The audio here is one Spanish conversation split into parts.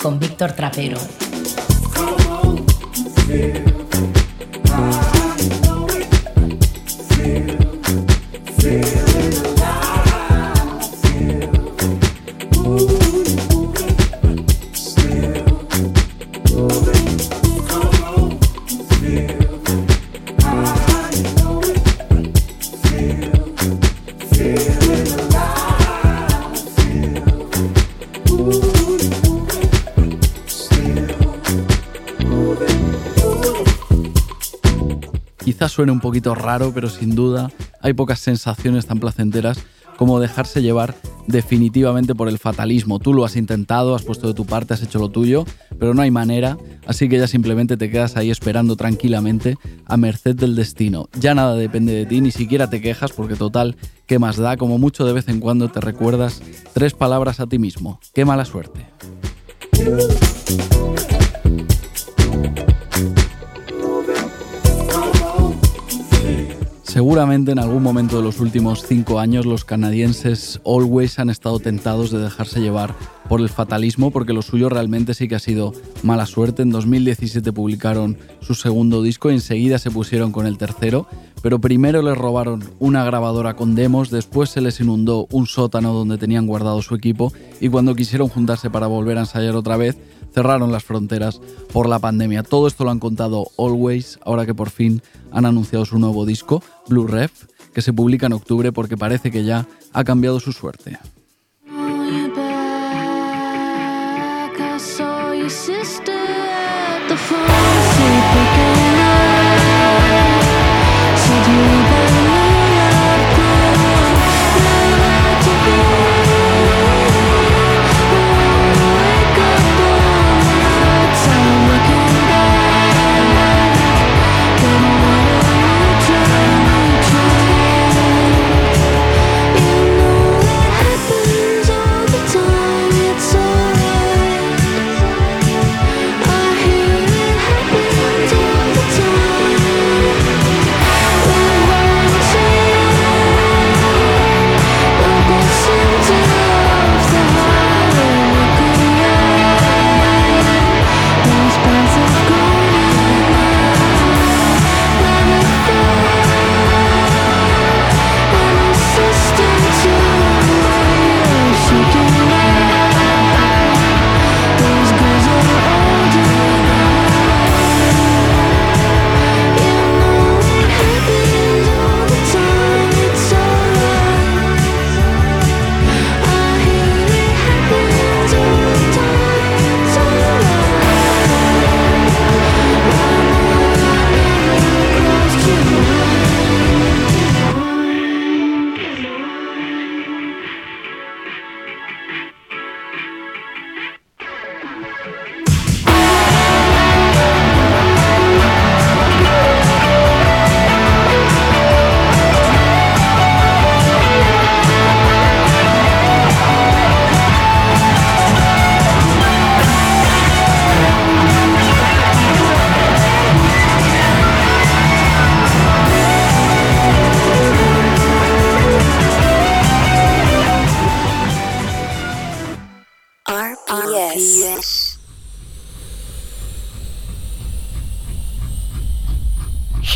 Con Víctor Trapero. Suene un poquito raro, pero sin duda hay pocas sensaciones tan placenteras como dejarse llevar definitivamente por el fatalismo. Tú lo has intentado, has puesto de tu parte, has hecho lo tuyo, pero no hay manera, así que ya simplemente te quedas ahí esperando tranquilamente a merced del destino. Ya nada depende de ti, ni siquiera te quejas porque total, ¿qué más da? Como mucho de vez en cuando te recuerdas tres palabras a ti mismo. ¡Qué mala suerte! Seguramente en algún momento de los últimos cinco años los canadienses always han estado tentados de dejarse llevar por el fatalismo porque lo suyo realmente sí que ha sido mala suerte. En 2017 publicaron su segundo disco y enseguida se pusieron con el tercero, pero primero les robaron una grabadora con demos, después se les inundó un sótano donde tenían guardado su equipo y cuando quisieron juntarse para volver a ensayar otra vez, cerraron las fronteras por la pandemia. Todo esto lo han contado Always, ahora que por fin han anunciado su nuevo disco, Blue Ref, que se publica en octubre porque parece que ya ha cambiado su suerte.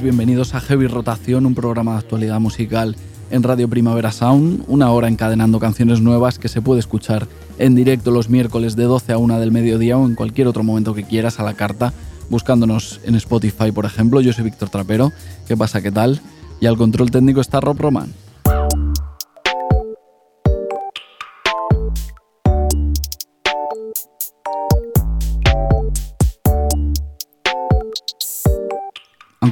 Bienvenidos a Heavy Rotación, un programa de actualidad musical en Radio Primavera Sound, una hora encadenando canciones nuevas que se puede escuchar en directo los miércoles de 12 a 1 del mediodía o en cualquier otro momento que quieras a la carta, buscándonos en Spotify, por ejemplo. Yo soy Víctor Trapero. ¿Qué pasa? ¿Qué tal? Y al control técnico está Rob Roman.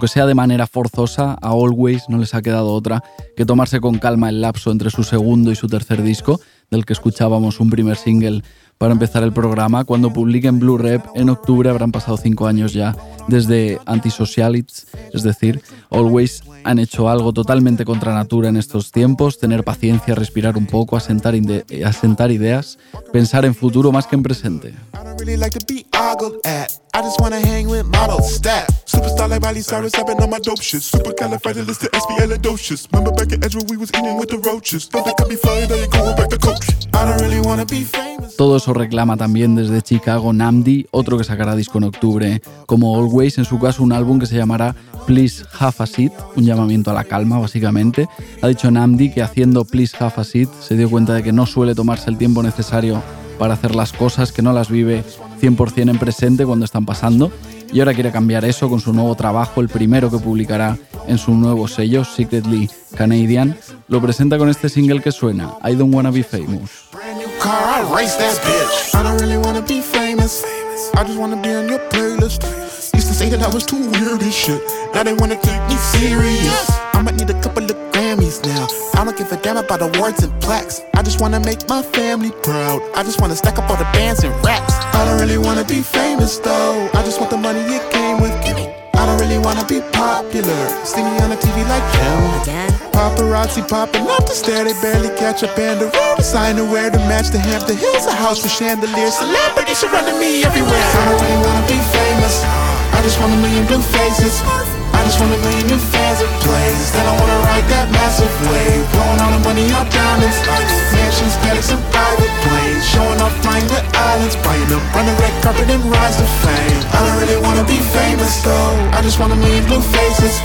Aunque sea de manera forzosa, a Always no les ha quedado otra que tomarse con calma el lapso entre su segundo y su tercer disco, del que escuchábamos un primer single para empezar el programa. Cuando publiquen Blue Rep en octubre habrán pasado cinco años ya desde Antisocialities, es decir, Always han hecho algo totalmente contra natura en estos tiempos, tener paciencia, respirar un poco, asentar, asentar ideas, pensar en futuro más que en presente. Todo eso reclama también desde Chicago Namdi, otro que sacará disco en octubre. Como Always, en su caso, un álbum que se llamará Please Have a Seat, un llamamiento a la calma, básicamente. Ha dicho Namdi que haciendo Please Have a Seat se dio cuenta de que no suele tomarse el tiempo necesario para hacer las cosas, que no las vive 100% en presente cuando están pasando. Y ahora quiere cambiar eso con su nuevo trabajo, el primero que publicará en su nuevo sello, Secretly Canadian. Lo presenta con este single que suena, I Don't Wanna Be Famous. I might need a couple of Grammys now. I don't give a damn about awards and plaques. I just wanna make my family proud. I just wanna stack up all the bands and raps. I don't really wanna be famous though. I just want the money it came with. I don't really wanna be popular. See me on the TV like. Again? Paparazzi popping up the stair, they barely catch up and the road designer wear to match the Hampton Hills, a house with chandeliers. Celebrities surrounding me everywhere. I don't really wanna be famous. Just want a million blue faces. I just want a million new fans and plays. Then I wanna ride that massive wave. Blowing all the money on diamonds. Mansions, paddocks, and private planes. Showing off flying the islands. Buying up, red carpet and rise to fame. I don't really wanna be famous though. I just want a million blue faces.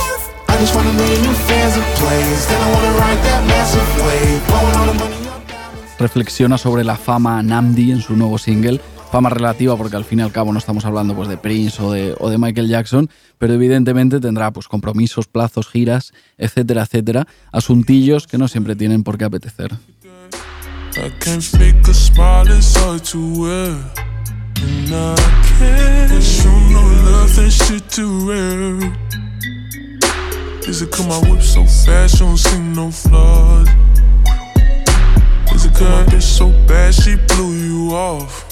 I just want a million new fans and plays. Then I wanna ride that massive wave. Blowing all the money. Reflexiona sobre la fama Namdi en su nuevo single fama relativa porque al fin y al cabo no estamos hablando pues, de Prince o de, o de Michael Jackson, pero evidentemente tendrá pues, compromisos, plazos, giras, etcétera, etcétera, asuntillos que no siempre tienen por qué apetecer. Is it cause my so fast, don't see no? Is it so bad, she blew you off?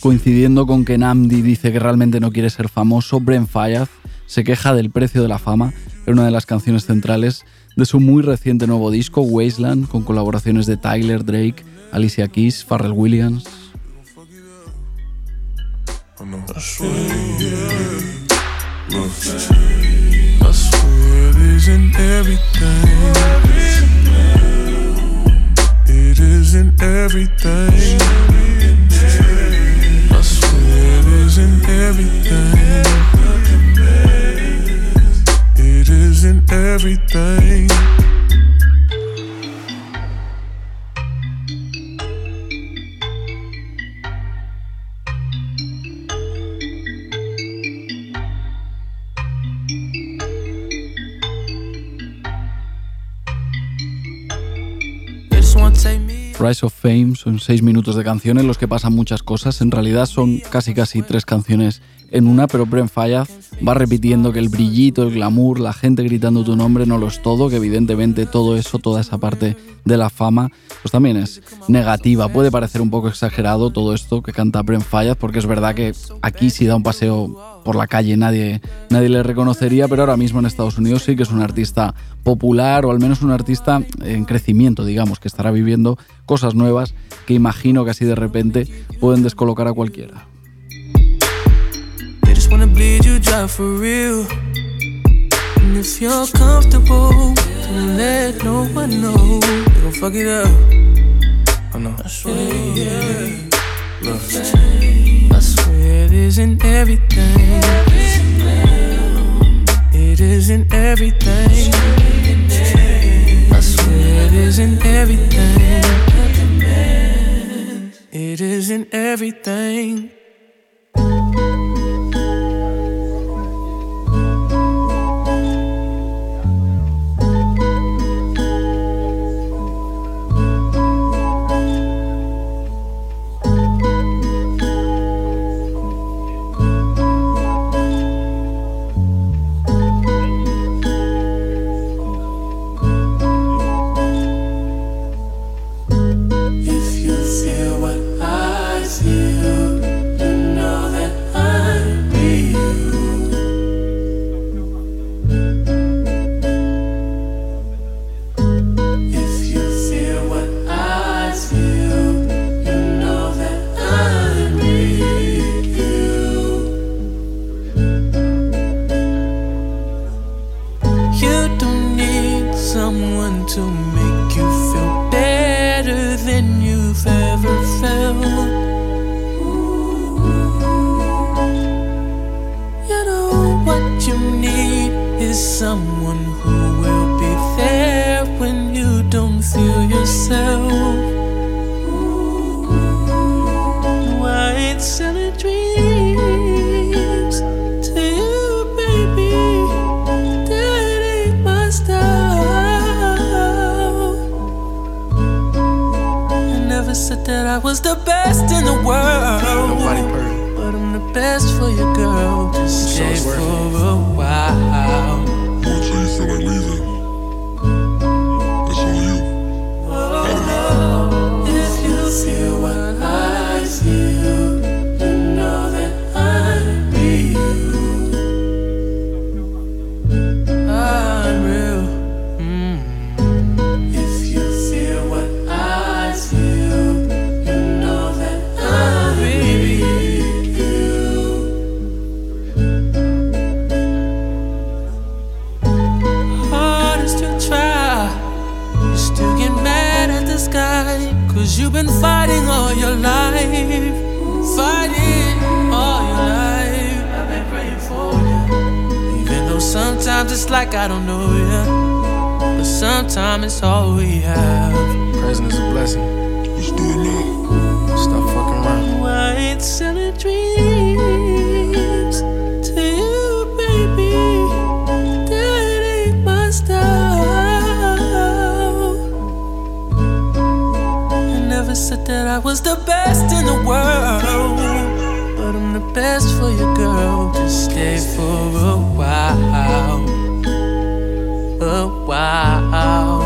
Coincidiendo con que Namdi dice que realmente no quiere ser famoso, Bren Fayaz se queja del precio de la fama en una de las canciones centrales de su muy reciente nuevo disco, Wasteland, con colaboraciones de Tyler, Drake, Alicia Keys, Pharrell Williams. I swear it isn't everything. It isn't everything. I swear it isn't everything. It isn't everything. Rise of Fame son seis minutos de canciones los que pasan muchas cosas. En realidad son casi casi tres canciones en una, pero Brent Fayaz va repitiendo que el brillito, el glamour, la gente gritando tu nombre no lo es todo, que evidentemente todo eso, toda esa parte de la fama, pues también es negativa. Puede parecer un poco exagerado todo esto que canta Brent Fayaz, porque es verdad que aquí si da un paseo por la calle nadie, nadie le reconocería, pero ahora mismo en Estados Unidos sí que es un artista popular o al menos un artista en crecimiento, digamos, que estará viviendo cosas nuevas que imagino que así de repente pueden descolocar a cualquiera. Love isn't everything. It isn't everything. I swear it isn't everything. It isn't everything. Cause you've been fighting all your life. Fighting all your life. I've been praying for you. Even though sometimes it's like I don't know you. But sometimes it's all we have. Present is a blessing. You should do it now. Stop fucking around. Why it's selling dreams. Oh no. I swear, yeah. Look. I swear it isn't everything. It isn't everything. I swear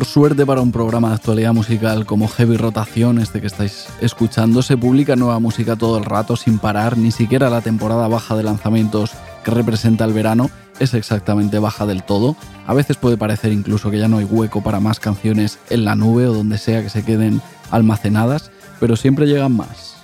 Suerte para un programa de actualidad musical como Heavy Rotación, este que estáis escuchando. Se publica nueva música todo el rato, sin parar, ni siquiera la temporada baja de lanzamientos que representa el verano es exactamente baja del todo. A veces puede parecer incluso que ya no hay hueco para más canciones en la nube o donde sea que se queden almacenadas, pero siempre llegan más.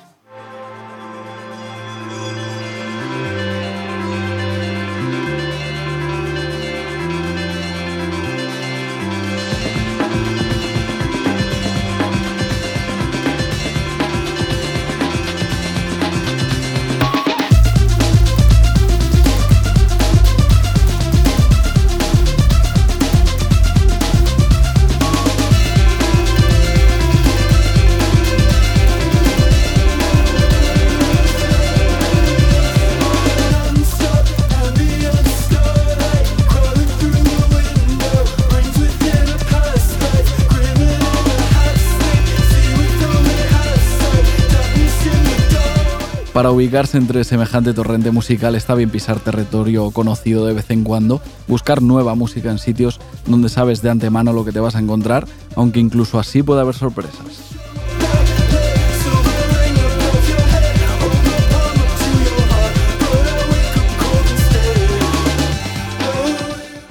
Para ubicarse entre semejante torrente musical está bien pisar territorio conocido de vez en cuando, buscar nueva música en sitios donde sabes de antemano lo que te vas a encontrar, aunque incluso así puede haber sorpresas.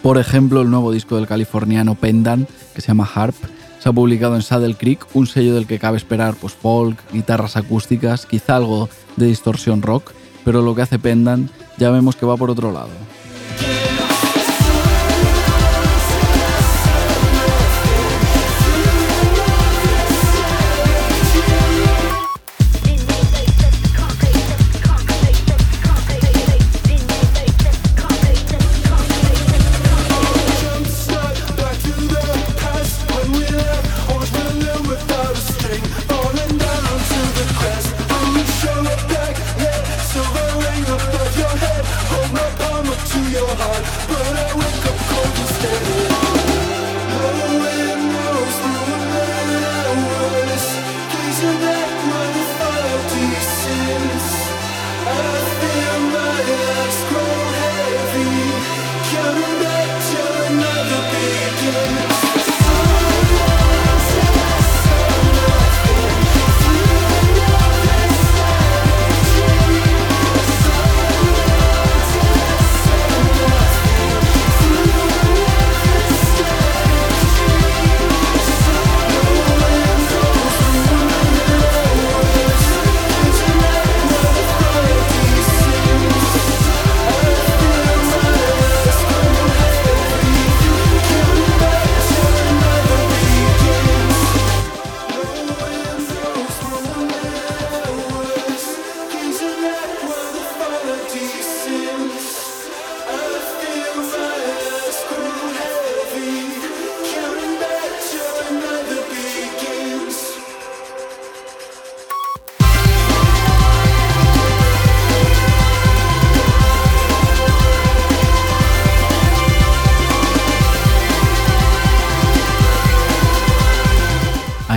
Por ejemplo, el nuevo disco del californiano Pendan, que se llama Harp, se ha publicado en Saddle Creek, un sello del que cabe esperar pues, folk, guitarras acústicas, quizá algo de distorsión rock, pero lo que hace Pendan ya vemos que va por otro lado.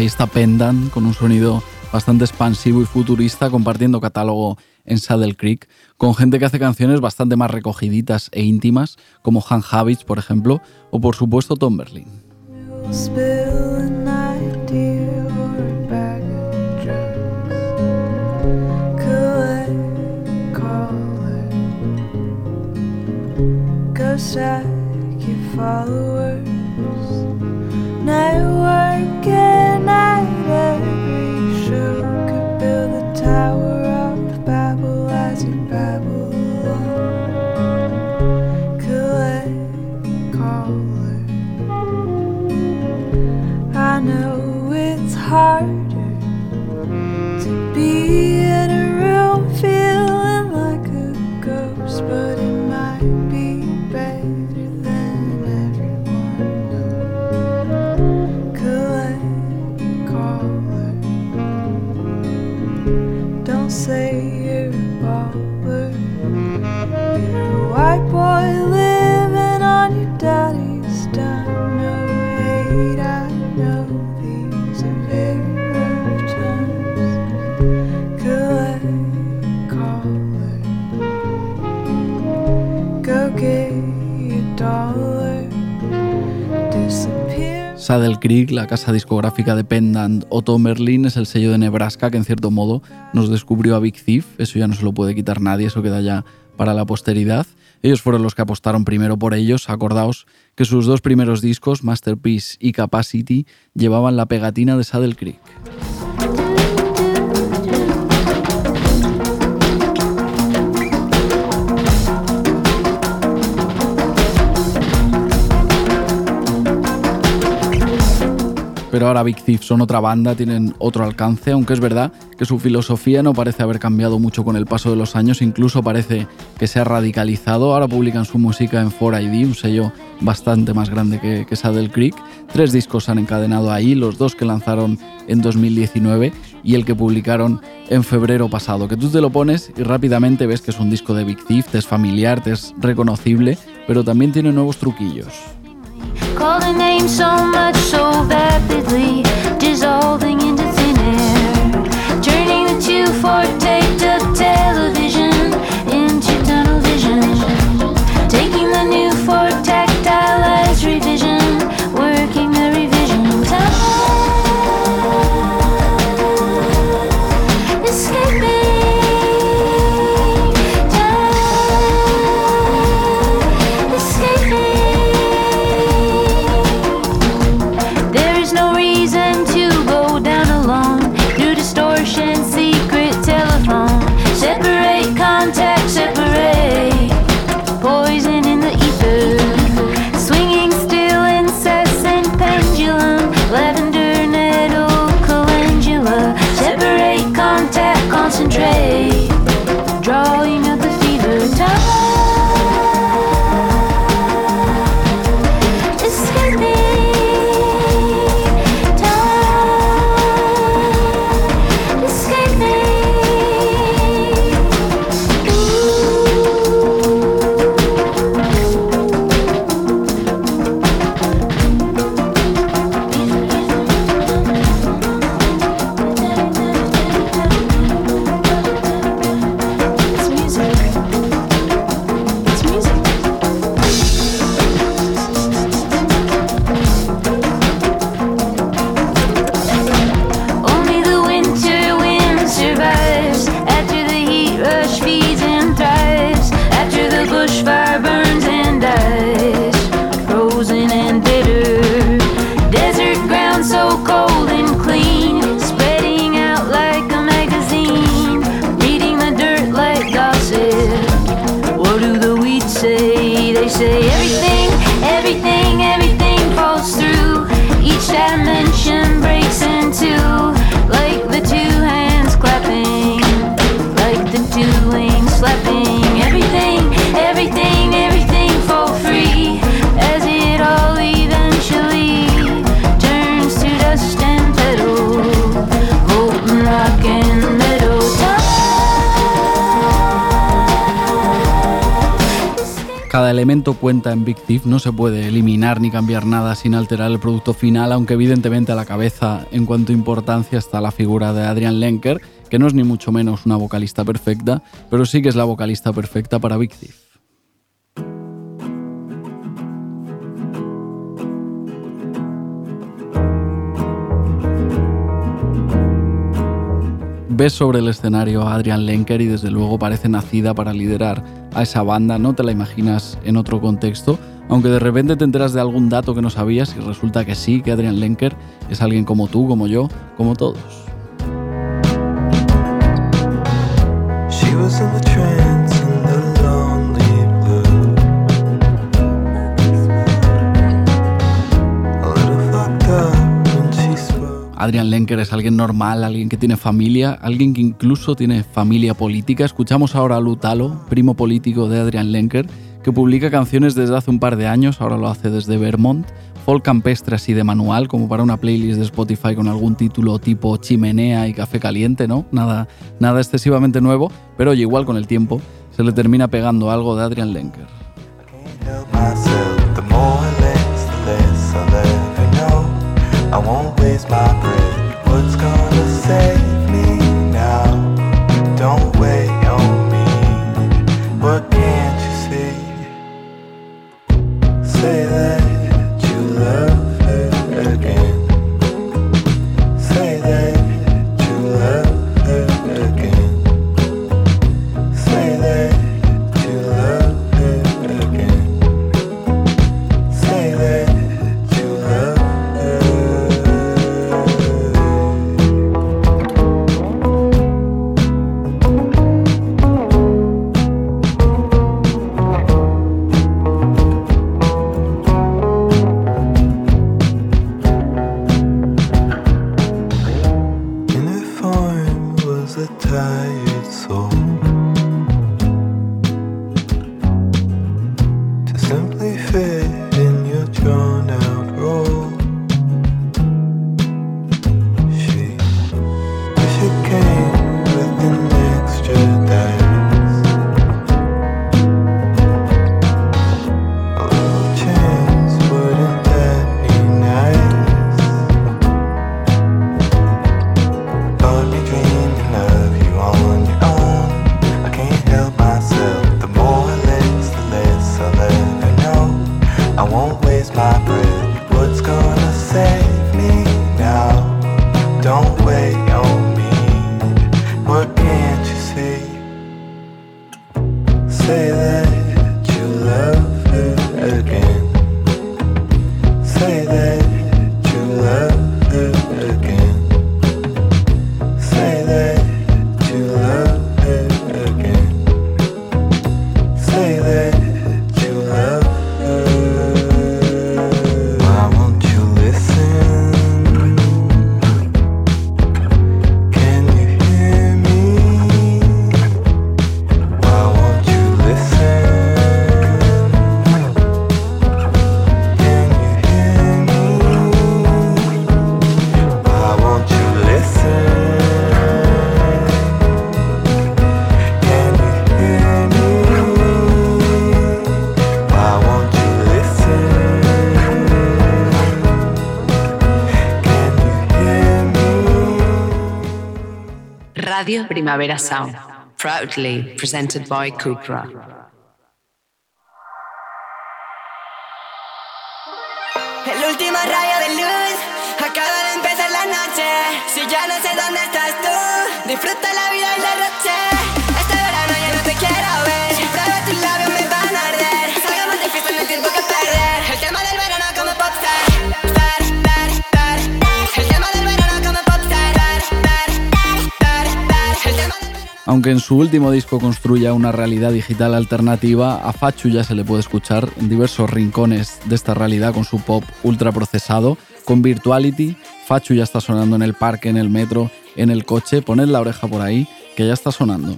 Ahí está Pendan con un sonido bastante expansivo y futurista compartiendo catálogo en Saddle Creek con gente que hace canciones bastante más recogiditas e íntimas como Han Habits por ejemplo o por supuesto Tom Berlin. harder to be Saddle Creek, la casa discográfica de Pendant o Merlin es el sello de Nebraska que en cierto modo nos descubrió a Big Thief, eso ya no se lo puede quitar nadie, eso queda ya para la posteridad. Ellos fueron los que apostaron primero por ellos, acordaos que sus dos primeros discos, Masterpiece y Capacity, llevaban la pegatina de Saddle Creek. Pero ahora Big Thief son otra banda, tienen otro alcance, aunque es verdad que su filosofía no parece haber cambiado mucho con el paso de los años, incluso parece que se ha radicalizado. Ahora publican su música en 4ID, un sello bastante más grande que, que Saddle Creek. Tres discos han encadenado ahí, los dos que lanzaron en 2019 y el que publicaron en febrero pasado, que tú te lo pones y rápidamente ves que es un disco de Big Thief, te es familiar, te es reconocible, pero también tiene nuevos truquillos. Call the name so much, so rapidly, sin alterar el producto final, aunque evidentemente a la cabeza en cuanto a importancia está la figura de Adrian Lenker, que no es ni mucho menos una vocalista perfecta, pero sí que es la vocalista perfecta para Big ves sobre el escenario a Adrian Lenker y desde luego parece nacida para liderar a esa banda, no te la imaginas en otro contexto, aunque de repente te enteras de algún dato que no sabías y resulta que sí, que Adrian Lenker es alguien como tú, como yo, como todos. Adrian Lenker es alguien normal, alguien que tiene familia, alguien que incluso tiene familia política. Escuchamos ahora a Lutalo, primo político de Adrian Lenker, que publica canciones desde hace un par de años, ahora lo hace desde Vermont, folk campestre así de manual, como para una playlist de Spotify con algún título tipo chimenea y café caliente, ¿no? Nada, nada excesivamente nuevo, pero oye, igual con el tiempo se le termina pegando algo de Adrian Lenker. I won't waste my breath. What's gonna save Radio Primavera Sound, proudly presented by Cupra. El último rayo de luz acaba de empezar la noche. Si ya no sé dónde estás tú, disfruta la vida y derroche. Aunque en su último disco construya una realidad digital alternativa, a Fachu ya se le puede escuchar en diversos rincones de esta realidad con su pop ultra procesado. Con Virtuality, Fachu ya está sonando en el parque, en el metro, en el coche. Poned la oreja por ahí, que ya está sonando.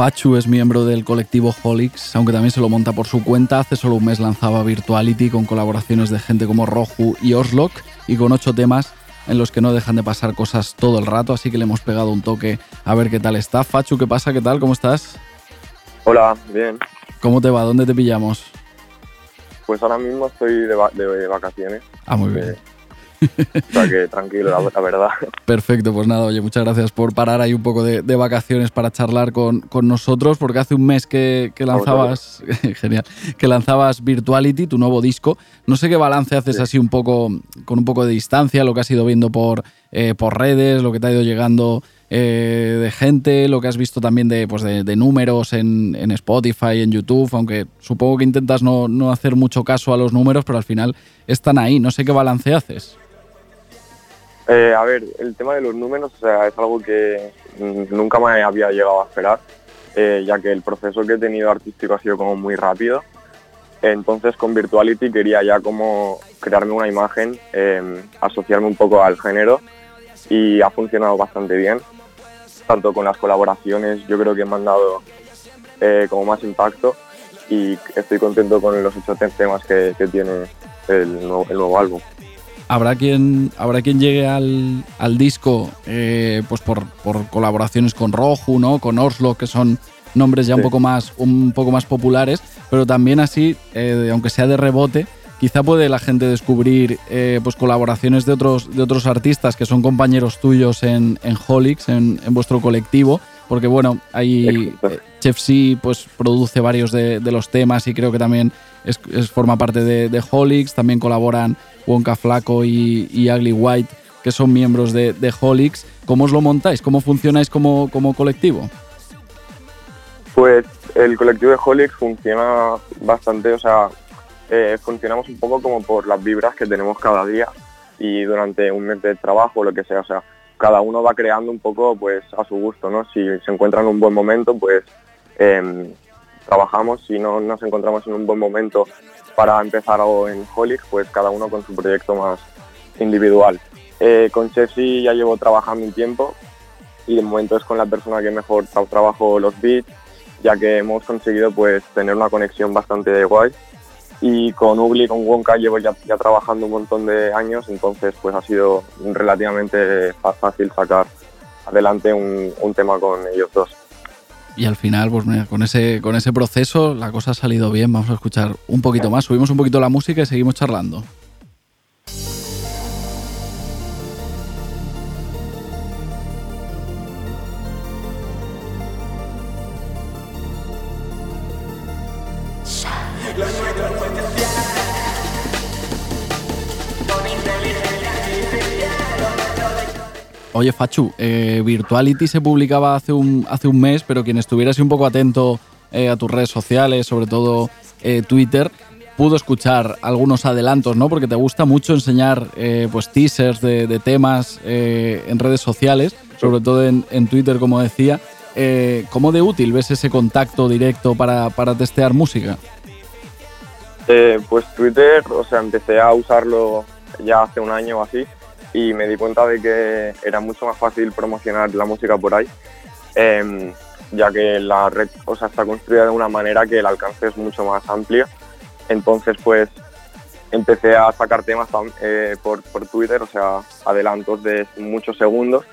Fachu es miembro del colectivo Holix, aunque también se lo monta por su cuenta. Hace solo un mes lanzaba Virtuality con colaboraciones de gente como Roju y Oslok y con ocho temas en los que no dejan de pasar cosas todo el rato, así que le hemos pegado un toque a ver qué tal está. Fachu, ¿qué pasa? ¿Qué tal? ¿Cómo estás? Hola, bien. ¿Cómo te va? ¿Dónde te pillamos? Pues ahora mismo estoy de, va- de vacaciones, Ah, muy bien. O sea que tranquilo, la, la verdad. Perfecto, pues nada, oye, muchas gracias por parar ahí un poco de, de vacaciones para charlar con, con nosotros, porque hace un mes que, lanzabas, genial, que lanzabas Virtuality, tu nuevo disco. No sé qué balance haces Sí. así un poco, con un poco de distancia, lo que has ido viendo por, eh, por redes, lo que te ha ido llegando eh, de gente, lo que has visto también de, pues de, de números en, en Spotify, en YouTube, aunque supongo que intentas no, no hacer mucho caso a los números, pero al final están ahí. No sé qué balance haces. Eh, a ver, el tema de los números, es algo que nunca me había llegado a esperar, eh, ya que el proceso que he tenido artístico ha sido como muy rápido. Entonces con Virtuality quería ya como crearme una imagen, eh, asociarme un poco al género y ha funcionado bastante bien. Tanto con las colaboraciones, yo creo que me han dado eh, como más impacto y estoy contento con los ocho temas que, tiene el nuevo álbum. Habrá quien, habrá quien llegue al, al disco eh, pues por, por colaboraciones con Roju, ¿no? con Oslo, que son nombres ya un, poco más, un poco más populares, pero también así, eh, aunque sea de rebote, quizá puede la gente descubrir eh, pues colaboraciones de otros, de otros artistas que son compañeros tuyos en, en Holix, en, en vuestro colectivo, porque bueno, Exacto. eh, Chef C pues produce varios de, de los temas y creo que también es, es- forma parte de, de Holix, también colaboran Wonka Flaco y, y Ugly White, que son miembros de, de Holix. ¿Cómo os lo montáis? ¿Cómo funcionáis como, como colectivo? Pues el colectivo de Holix funciona bastante, o sea, eh, funcionamos un poco como por las vibras que tenemos cada día y durante un mes de trabajo o lo que sea, o sea, cada uno va creando un poco pues a su gusto, ¿no? Si se encuentra en un buen momento, pues em, trabajamos, si no nos encontramos en un buen momento para empezar algo en Holix, pues cada uno con su proyecto más individual. Eh, con Chessy ya llevo trabajando un tiempo y de momento es con la persona que mejor tra- trabajo los beats, ya que hemos conseguido pues tener una conexión bastante guay. Y con Ugly, con Wonka llevo ya, ya trabajando un montón de años, entonces pues ha sido relativamente fácil sacar adelante un, un tema con ellos dos. Y al final, pues mira, con ese, con ese proceso la cosa ha salido bien. Vamos a escuchar un poquito más. Subimos un poquito la música y seguimos charlando. Oye, Fachu, eh, Virtuality se publicaba hace un, mes, pero quien estuviera así un poco atento eh, a tus redes sociales, sobre todo eh, Twitter, pudo escuchar algunos adelantos, ¿no? Porque te gusta mucho enseñar pues teasers de, temas en redes sociales, sobre todo en, Twitter, como decía. ¿Cómo de útil ves ese contacto directo para, para testear música? Pues Twitter, o sea, empecé a usarlo ya hace un año o así y me di cuenta de que era mucho más fácil promocionar la música por ahí, em, ya que la red o sea, está construida de una manera que el alcance es mucho más amplio. Entonces, pues empecé a sacar temas eh, por, por Twitter, o sea, adelantos de muchos segundos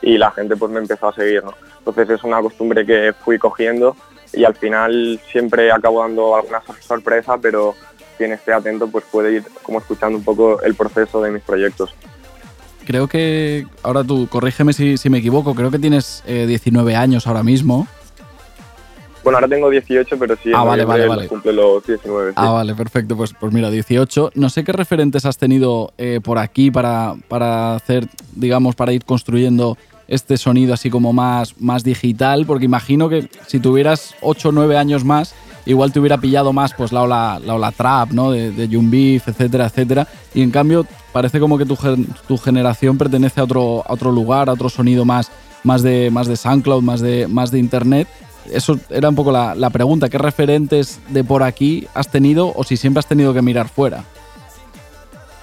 y la gente pues me empezó a seguir. Entonces es una costumbre que fui cogiendo y al final siempre acabo dando alguna sorpresa, pero quien esté atento pues puede ir como escuchando un poco el proceso de mis proyectos. Creo que, ahora tú, corrígeme si, me equivoco, creo que tienes 19 años ahora mismo. Bueno, ahora tengo 18, pero sí, ah, vale, vale, vale. cumple los 19. Ah, vale, perfecto. Pues, pues mira, 18. No sé qué referentes has tenido eh, por aquí para, para hacer, digamos, para ir construyendo este sonido así como más, más digital, porque imagino que si tuvieras 8 o 9 años más, igual te hubiera pillado más pues la ola, la ola trap, ¿no? De, de Beef, etcétera, etcétera. Y en cambio parece como que tu, tu generación pertenece a otro, a otro lugar, a otro sonido más, más, de, más de SoundCloud, más de, más de Internet eso era un poco la, pregunta. ¿Qué referentes de por aquí has tenido o si siempre has tenido que mirar fuera?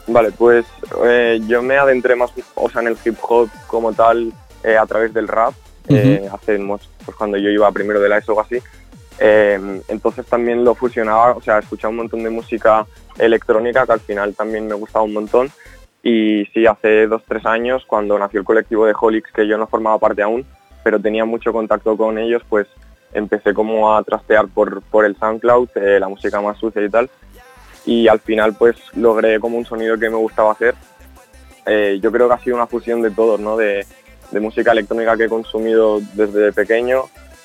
Vale, pues eh, yo me adentré más o sea, en el hip hop como tal eh, a través del rap, eh, hace pues, cuando yo iba primero de la ESO o así. Entonces también lo fusionaba, o sea, escuchaba un montón de música electrónica que al final también me gustaba un montón. Y sí, hace dos, tres años, cuando nació el colectivo de Holix, que yo no formaba parte aún, pero tenía mucho contacto con ellos, pues empecé como a trastear por, por el SoundCloud, eh, la música más sucia y tal, y al final pues logré como un sonido que me gustaba hacer. Eh, yo creo que ha sido una fusión de todos, ¿no? De, de música electrónica que he consumido desde pequeño,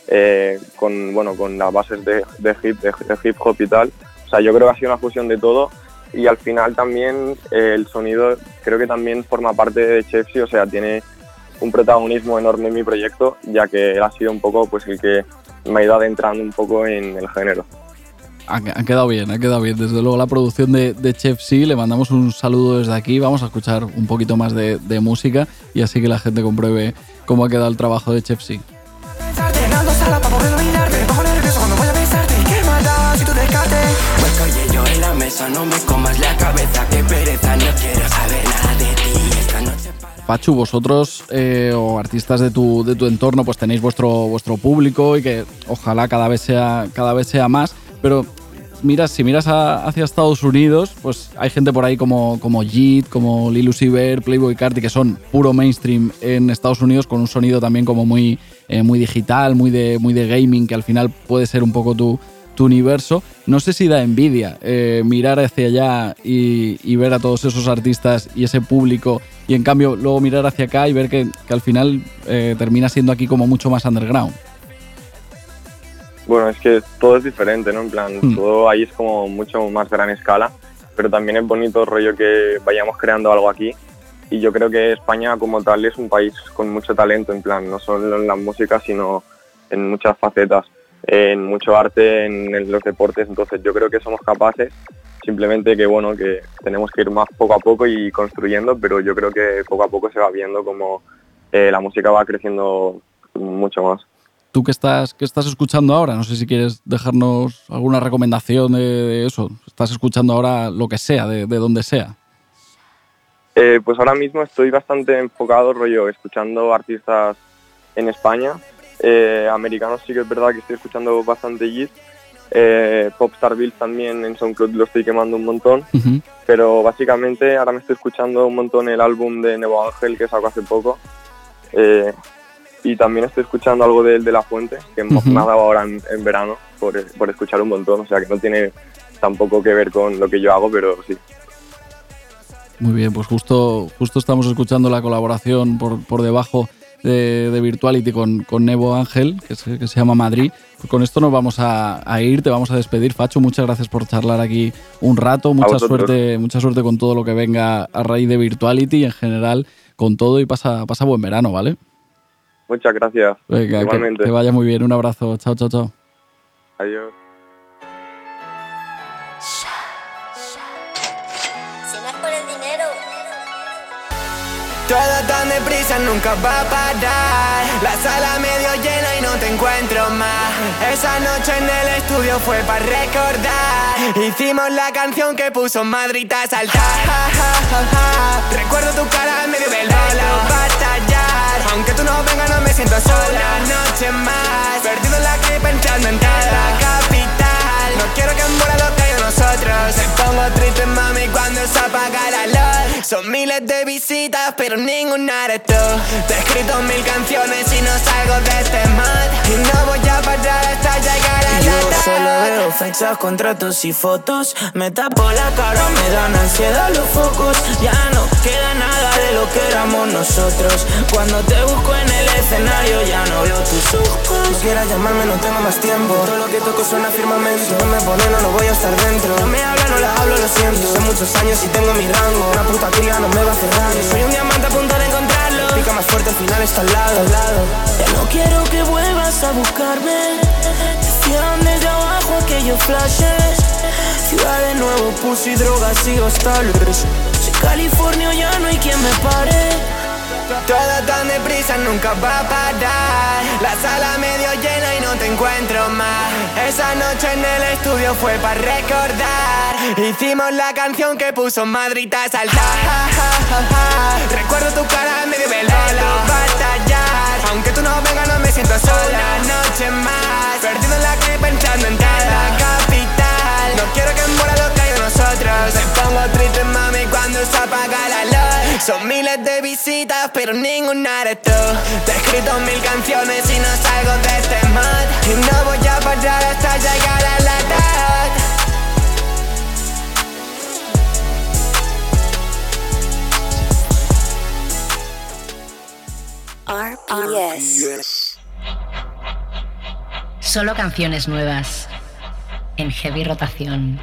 eh, con, bueno, con las bases de, de hip, de, hip hop y tal. O sea, yo creo que ha sido una fusión de todo y al final también el sonido creo que también forma parte de Chefsy, o sea, tiene un protagonismo enorme en mi proyecto, ya que él ha sido un poco pues el que me ha ido adentrando un poco en el género. Ha, quedado bien, ha quedado bien. Desde luego la producción de, Chef C, le mandamos un saludo desde aquí. Vamos a escuchar un poquito más de, música y así que la gente compruebe cómo ha quedado el trabajo de Chef C. no me comas la cabeza, pereza, no quiero saber nada de Pachu, vosotros eh, o artistas de tu, de tu entorno, pues tenéis vuestro, vuestro público y que ojalá cada vez sea, cada vez sea más, pero miras, si miras hacia Estados Unidos, pues hay gente por ahí como, como Jeet, como Lil Uzi Playboy Carti, que son puro mainstream en Estados Unidos con un sonido también como muy, eh, muy digital, muy de, muy de gaming, que al final puede ser un poco tu, tu universo. No sé si da envidia eh, mirar hacia allá y, ver a todos esos artistas y ese público y en cambio luego mirar hacia acá y ver que, al final eh, termina siendo aquí como mucho más underground. Bueno, es que todo es diferente, ¿no? En plan, hmm. todo ahí es como mucho más gran escala, pero también es bonito el rollo que vayamos creando algo aquí. Y yo creo que España como tal es un país con mucho talento, en plan, no solo en la música, sino en muchas facetas en mucho arte, en, los deportes, entonces yo creo que somos capaces, simplemente que bueno, que tenemos que ir más poco a poco y construyendo, pero yo creo que poco a poco se va viendo como eh, la música va creciendo mucho más. ¿Tú qué estás, estás escuchando ahora? No sé si quieres dejarnos alguna recomendación de, eso. ¿Estás escuchando ahora lo que sea, de, donde sea? Eh, pues ahora mismo estoy bastante enfocado, rollo, escuchando artistas en España, eh, americanos sí que es verdad que estoy escuchando bastante Yeet. Eh, Popstar Bill también en SoundCloud lo estoy quemando un montón. Pero básicamente ahora me estoy escuchando un montón el álbum de Nuevo Ángel que sacó hace poco. Y también estoy escuchando algo de, de La Fuente, que me ha dado ahora en, verano por, por, escuchar un montón. O sea que no tiene tampoco que ver con lo que yo hago, pero sí. Muy bien, pues justo, justo estamos escuchando la colaboración por, por debajo de, Virtuality con, con Nevo Ángel, que se, que se llama Madrid. Pues con esto nos vamos a, ir, te vamos a despedir, Facho. Muchas gracias por charlar aquí un rato. Mucha suerte, mucha suerte con todo lo que venga a raíz de Virtuality y en general con todo y pasa, pasa buen verano, ¿vale? Muchas gracias. Igualmente. Que, que vaya muy bien. Un abrazo. Chao, chao, chao. Adiós. Todo tan deprisa nunca va a parar. La sala medio llena y no te encuentro más. Esa noche en el estudio fue para recordar. Hicimos la canción que puso Madrid a saltar. Recuerdo tu cara en medio del bolo batallar. Aunque tú no vengas, no me siento sola. noche más. Perdido en la calle pensando en la capital. No quiero que muera lo que nosotros. Me pongo triste, mami, cuando se apaga la luz. Son miles de visitas, pero ninguna eres tú. Te he escrito mil canciones y no salgo de este mal. Y no voy a parar hasta llegar a la Yo solo veo fechas, contratos y fotos. Me tapo la cara, me dan ansiedad los focos. Ya no queda nada de lo que éramos nosotros. Cuando te busco en el escenario, ya no veo tus ojos. No quieras llamarme, no tengo más tiempo. Todo lo que toco suena firmemente. Si no me pone, no, no voy a estar dentro. No me habla, no la hablo, lo siento. Son muchos años y tengo mi rango. Una puta cría no me va a cerrar. Soy un diamante a punto de encontrarlo. Pica más fuerte, al final está al lado, al lado. Ya no quiero que vuelvas a buscarme. Decían desde abajo aquellos flashes. Ciudad de nuevo, pussy, drogas y hostales. Soy California, ya no hay quien me pare. Todo tan deprisa nunca va a parar. La sala medio llena y no te encuentro más. Esa noche en el estudio fue para recordar. Hicimos la canción que puso Madrid a saltar. Recuerdo tu cara medio velado batallar. Aunque tú no vengas, no me siento sola. Una noche más. Perdido en la calle pensando en cada capital. No quiero que muera lo que nosotros. Me pongo triste, mami, cuando se apaga la luz. Son miles de visitas, pero ninguna eres tú. Te he escrito mil canciones y no salgo de este mod. Y no voy a parar hasta llegar a la tarde. RPS. Solo canciones nuevas en heavy rotación.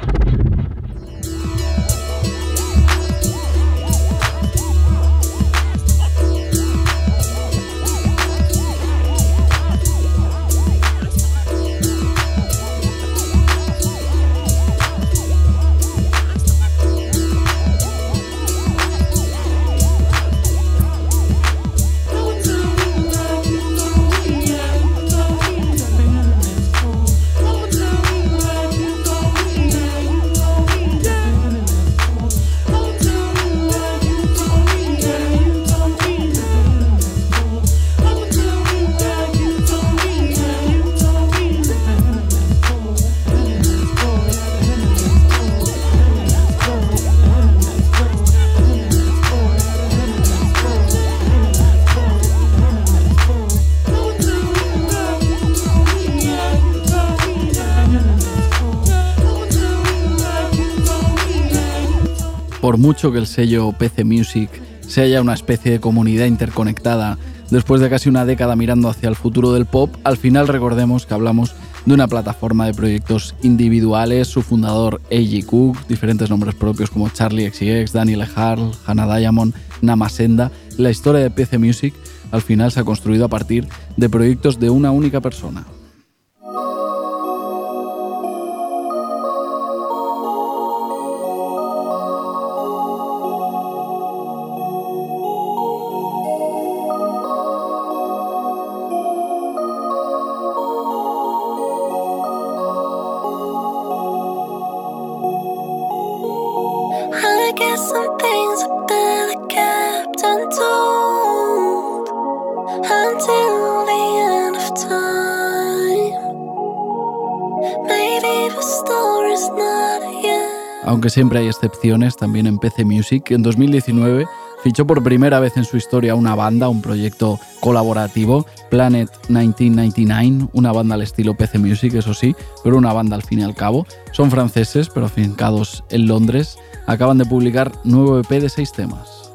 Por mucho que el sello PC Music sea ya una especie de comunidad interconectada, después de casi una década mirando hacia el futuro del pop, al final recordemos que hablamos de una plataforma de proyectos individuales, su fundador A.G. Cook, diferentes nombres propios como Charlie XCX, Daniel Harl, Hannah Diamond, Namasenda. La historia de PC Music al final se ha construido a partir de proyectos de una única persona. Aunque siempre hay excepciones, también en PC Music, en 2019 fichó por primera vez en su historia una banda, un proyecto colaborativo, Planet 1999, una banda al estilo PC Music, eso sí, pero una banda al fin y al cabo. Son franceses, pero afincados en Londres. Acaban de publicar nuevo EP de seis temas.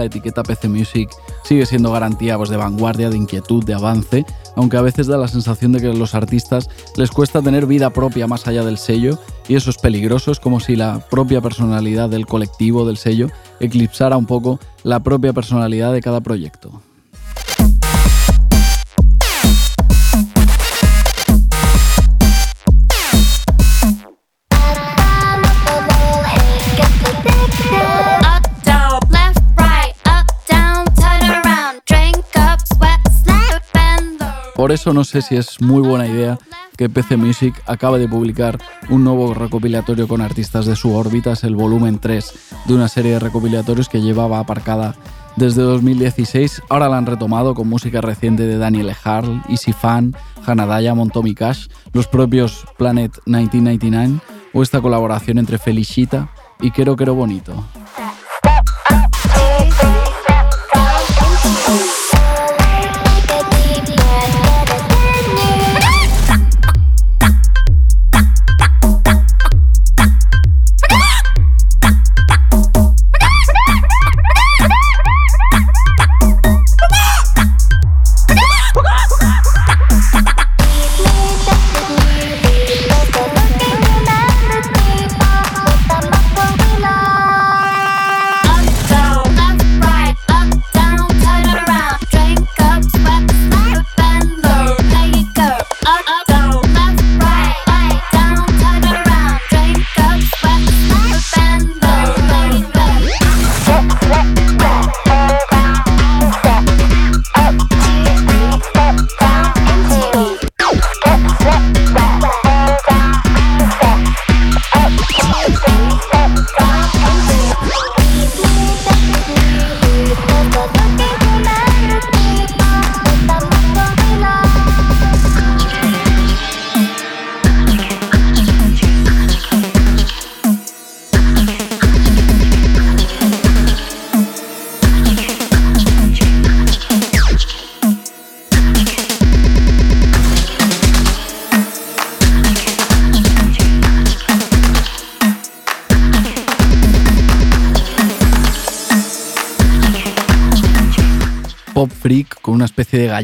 La etiqueta PC Music sigue siendo garantía pues, de vanguardia, de inquietud, de avance, aunque a veces da la sensación de que a los artistas les cuesta tener vida propia más allá del sello, y eso es peligroso, es como si la propia personalidad del colectivo, del sello, eclipsara un poco la propia personalidad de cada proyecto. Por eso no sé si es muy buena idea que PC Music acabe de publicar un nuevo recopilatorio con artistas de su órbita, es el volumen 3 de una serie de recopilatorios que llevaba aparcada desde 2016. Ahora la han retomado con música reciente de Daniel Harl, Easy Fan, Hanadaya, Montomi Cash, los propios Planet 1999 o esta colaboración entre Felicita y Quiero Quiero Bonito.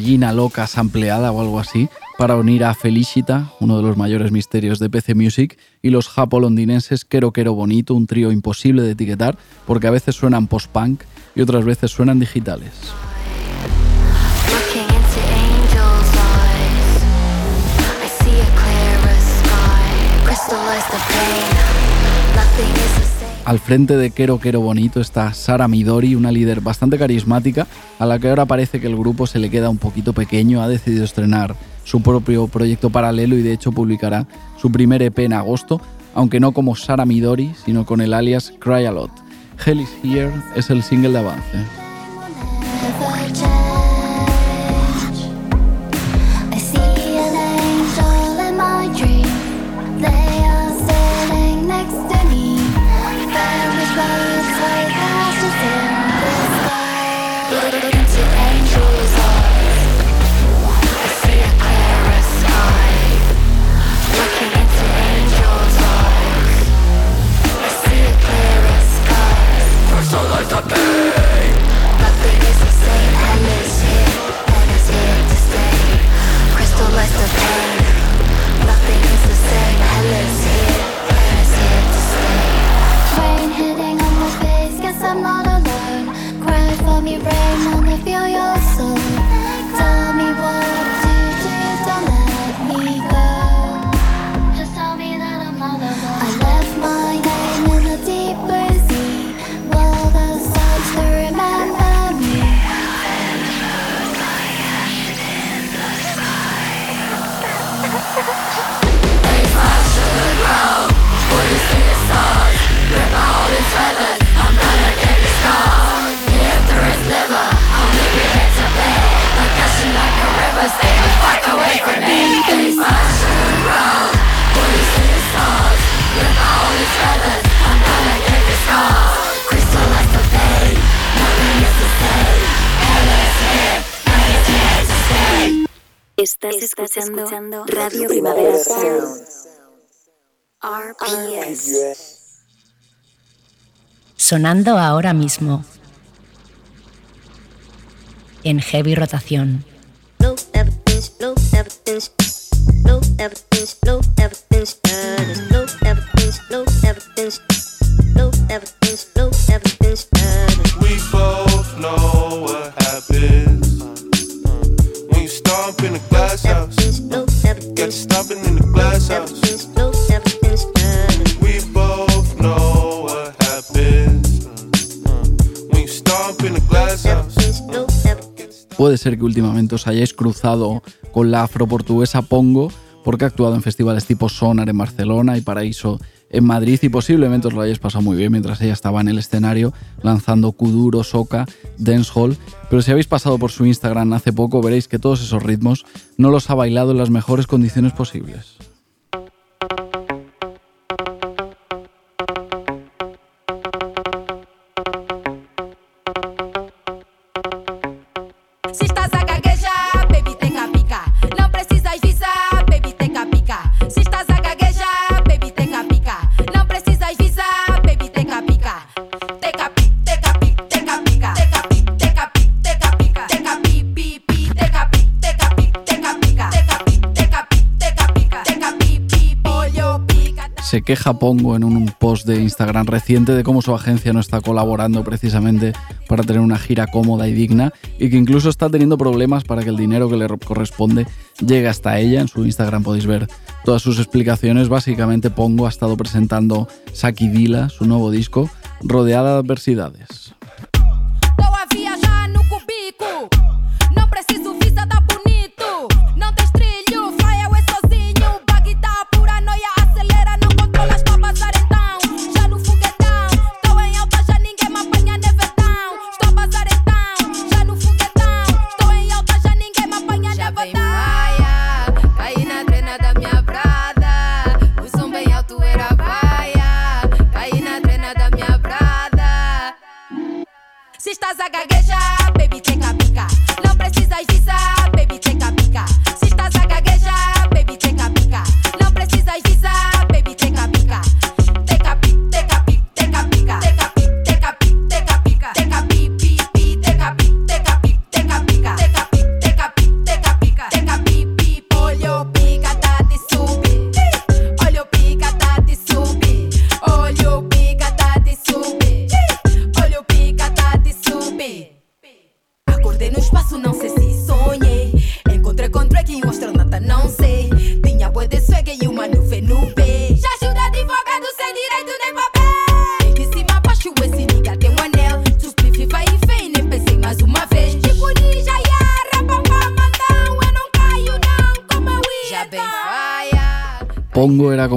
Gallina loca sampleada o algo así, para unir a Felicita, uno de los mayores misterios de PC Music, y los japo-londinenses Quero Quero Bonito, un trío imposible de etiquetar, porque a veces suenan post-punk y otras veces suenan digitales. Al frente de Quero Quero Bonito está Sara Midori, una líder bastante carismática, a la que ahora parece que el grupo se le queda un poquito pequeño, ha decidido estrenar su propio proyecto paralelo y de hecho publicará su primer EP en agosto, aunque no como Sara Midori, sino con el alias Cry A Lot. Hell is Here es el single de avance. Estás, escuchando, Radio Primavera Sound. RPS. Sonando ahora mismo en heavy rotación. Puede ser que últimamente os hayáis cruzado con la afroportuguesa Pongo, porque ha actuado en festivales tipo Sonar en Barcelona y Paraíso en Madrid y posiblemente os lo hayáis pasado muy bien mientras ella estaba en el escenario lanzando Kuduro, Soca, Dancehall. Pero si habéis pasado por su Instagram hace poco veréis que todos esos ritmos no los ha bailado en las mejores condiciones posibles. Queja Pongo en un post de Instagram reciente de cómo su agencia no está colaborando precisamente para tener una gira cómoda y digna y que incluso está teniendo problemas para que el dinero que le corresponde llegue hasta ella. En su Instagram podéis ver todas sus explicaciones. Básicamente Pongo ha estado presentando Saki Dila, su nuevo disco, rodeada de adversidades.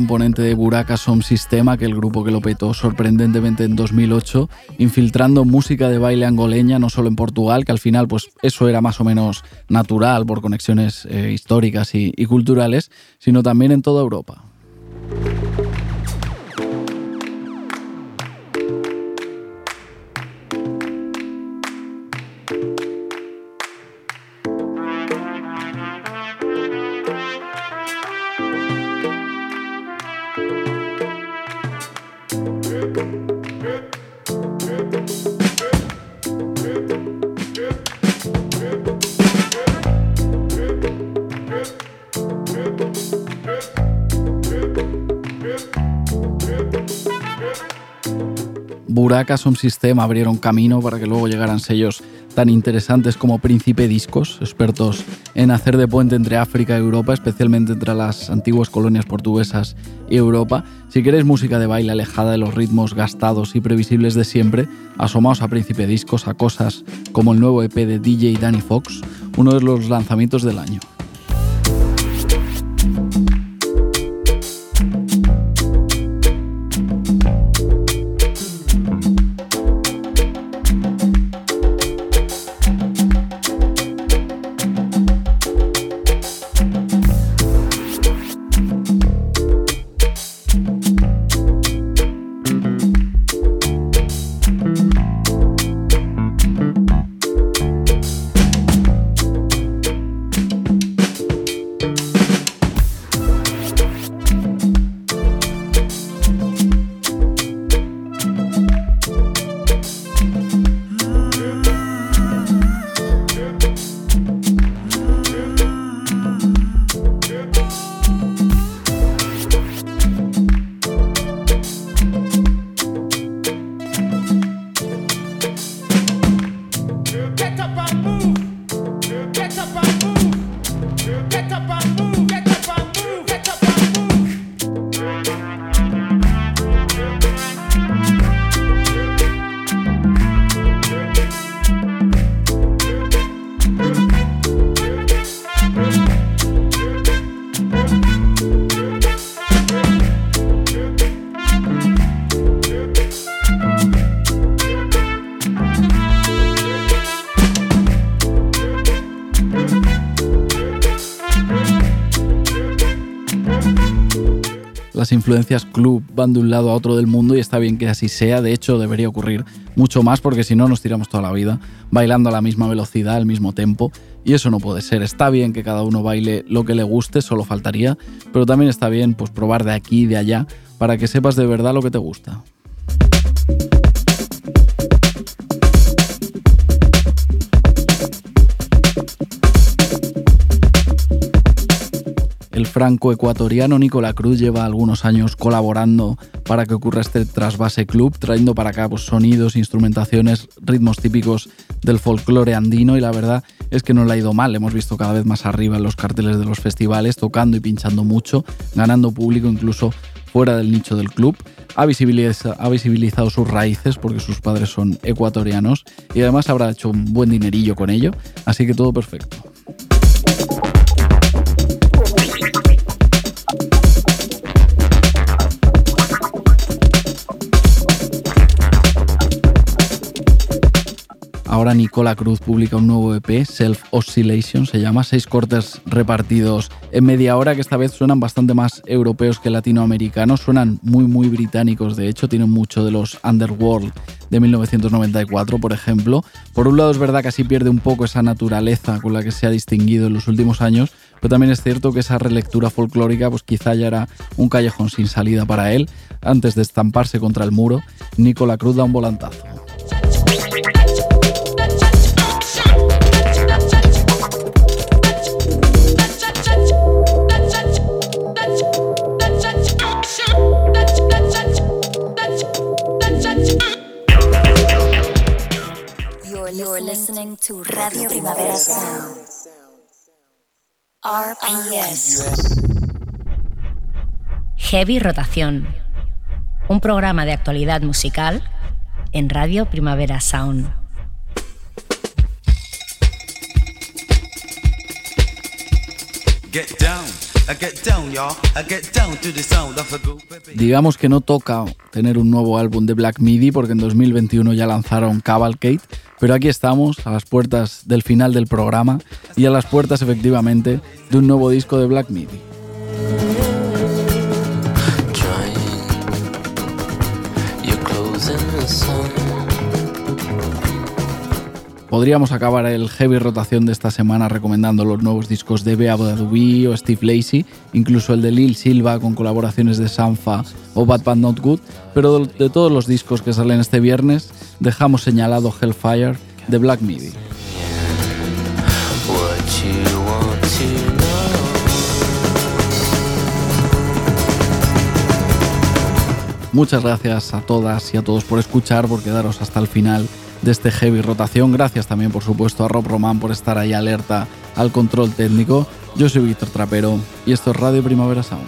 Componente de Buraka Som Sistema, que el grupo que lo petó sorprendentemente en 2008, infiltrando música de baile angoleña, no solo en Portugal, que al final pues eso era más o menos natural por conexiones eh, históricas y culturales, sino también en toda Europa. Buracas un sistema abrieron camino para que luego llegaran sellos tan interesantes como Príncipe Discos, expertos en hacer de puente entre África y Europa, especialmente entre las antiguas colonias portuguesas y Europa. Si queréis música de baile alejada de los ritmos gastados y previsibles de siempre, asomaos a Príncipe Discos, a cosas como el nuevo EP de DJ Danny Fox, uno de los lanzamientos del año. Influencias club van de un lado a otro del mundo y está bien que así sea. De hecho, debería ocurrir mucho más porque si no nos tiramos toda la vida bailando a la misma velocidad, al mismo tempo. Y eso no puede ser. Está bien que cada uno baile lo que le guste, solo faltaría. Pero también está bien pues, probar de aquí y de allá para que sepas de verdad lo que te gusta. El franco-ecuatoriano Nicola Cruz lleva algunos años colaborando para que ocurra este trasvase club, trayendo para acá pues, sonidos, instrumentaciones, ritmos típicos del folclore andino y la verdad es que no le ha ido mal. Hemos visto cada vez más arriba en los carteles de los festivales, tocando y pinchando mucho, ganando público incluso fuera del nicho del club. Ha visibilizado, ha visibilizado, sus raíces porque sus padres son ecuatorianos y además habrá hecho un buen dinerillo con ello, así que todo perfecto. Ahora Nicola Cruz publica un nuevo EP, Self Oscillation, se llama, seis cortes repartidos en media hora que esta vez suenan bastante más europeos que latinoamericanos, suenan muy muy británicos, de hecho tienen mucho de los Underworld de 1994, por ejemplo. Por un lado es verdad que así pierde un poco esa naturaleza con la que se ha distinguido en los últimos años, pero también es cierto que esa relectura folclórica pues quizá ya era un callejón sin salida para él. Antes de estamparse contra el muro, Nicola Cruz da un volantazo. You're listening to Radio Primavera Sound. RPS. Heavy Rotación. Un programa de actualidad musical en Radio Primavera Sound. Get down. Digamos que no toca tener un nuevo álbum de Black Midi porque en 2021 ya lanzaron Cavalcade, pero aquí estamos a las puertas del final del programa y a las puertas efectivamente de un nuevo disco de Black Midi. Podríamos acabar el heavy rotación de esta semana recomendando los nuevos discos de Bea Duby o Steve Lacey, incluso el de Lil Silva con colaboraciones de Sanfa o Bad Bad Not Good, pero de todos los discos que salen este viernes dejamos señalado Hellfire de Black Midi. Muchas gracias a todas y a todos por escuchar, por quedaros hasta el final de este heavy rotación. Gracias también, por supuesto, a Rob Román por estar ahí alerta al control técnico. Yo soy Víctor Trapero y esto es Radio Primavera Sound.